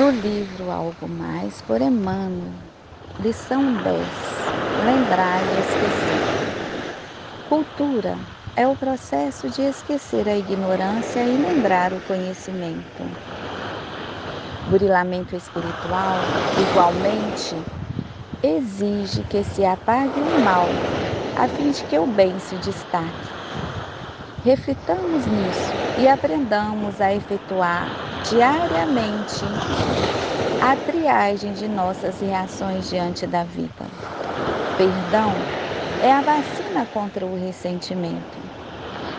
Do livro Algo Mais por Emmanuel, lição 10: Lembrar e esquecer. Cultura é o processo de esquecer a ignorância e lembrar o conhecimento. Burilamento espiritual, igualmente, exige que se apague o mal, a fim de que o bem se destaque. Reflitamos nisso e aprendamos a efetuar diariamente a triagem de nossas reações diante da vida. Perdão é a vacina contra o ressentimento.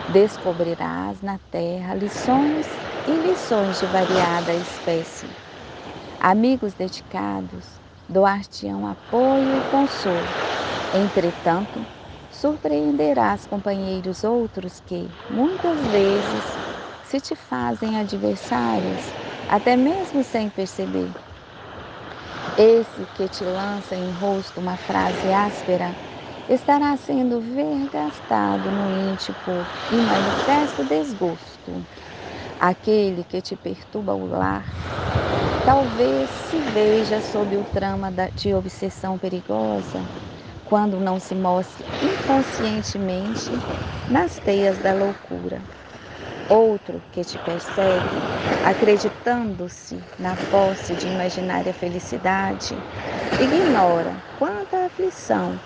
Descobrirás na terra lições e lições de variada espécie. Amigos dedicados doar-te-ão apoio e consolo. Entretanto, surpreenderás companheiros outros que, muitas vezes, se te fazem adversários, até mesmo sem perceber. Esse que te lança em rosto uma frase áspera estará sendo vergastado no íntimo e manifesto desgosto. Aquele que te perturba o lar, talvez se veja sob o trama de obsessão perigosa, quando não se mostre inconscientemente nas teias da loucura. Outro que te persegue, acreditando-se na posse de imaginária felicidade, ignora quanta aflição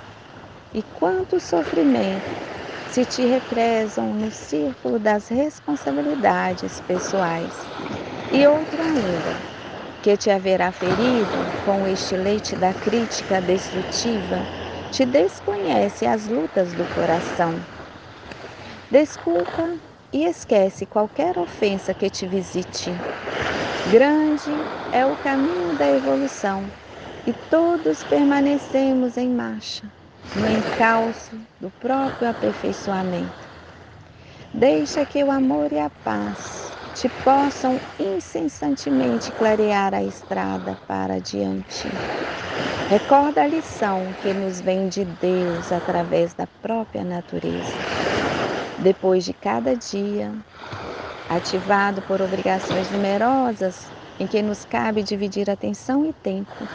e quanto sofrimento se te represam no círculo das responsabilidades pessoais. E outro ainda, que te haverá ferido com o estilete da crítica destrutiva, te desconhece as lutas do coração. Desculpa e esquece qualquer ofensa que te visite. Grande é o caminho da evolução e todos permanecemos em marcha, no encalço do próprio aperfeiçoamento. Deixa que o amor e a paz te possam incessantemente clarear a estrada para adiante. Recorda a lição que nos vem de Deus através da própria natureza. Depois de cada dia, ativado por obrigações numerosas em que nos cabe dividir atenção e tempo,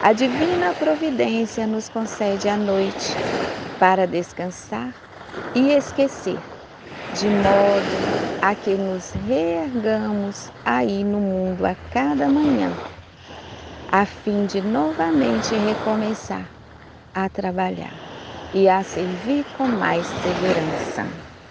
a divina providência nos concede a noite para descansar e esquecer, de modo a que nos reergamos aí no mundo a cada manhã, a fim de novamente recomeçar a trabalhar e a servir com mais segurança.